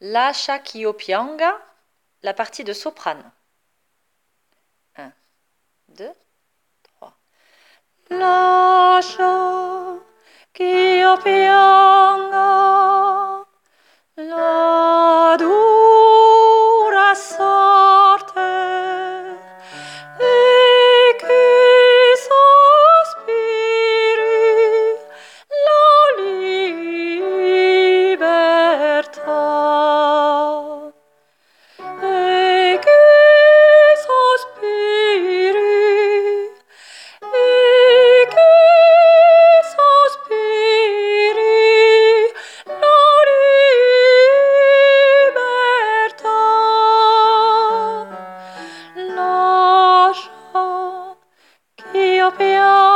Lascia ch'io pianga, la partie de soprane. 1, 2, 3. Lascia ch'io pianga. 标.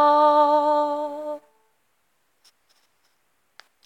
all.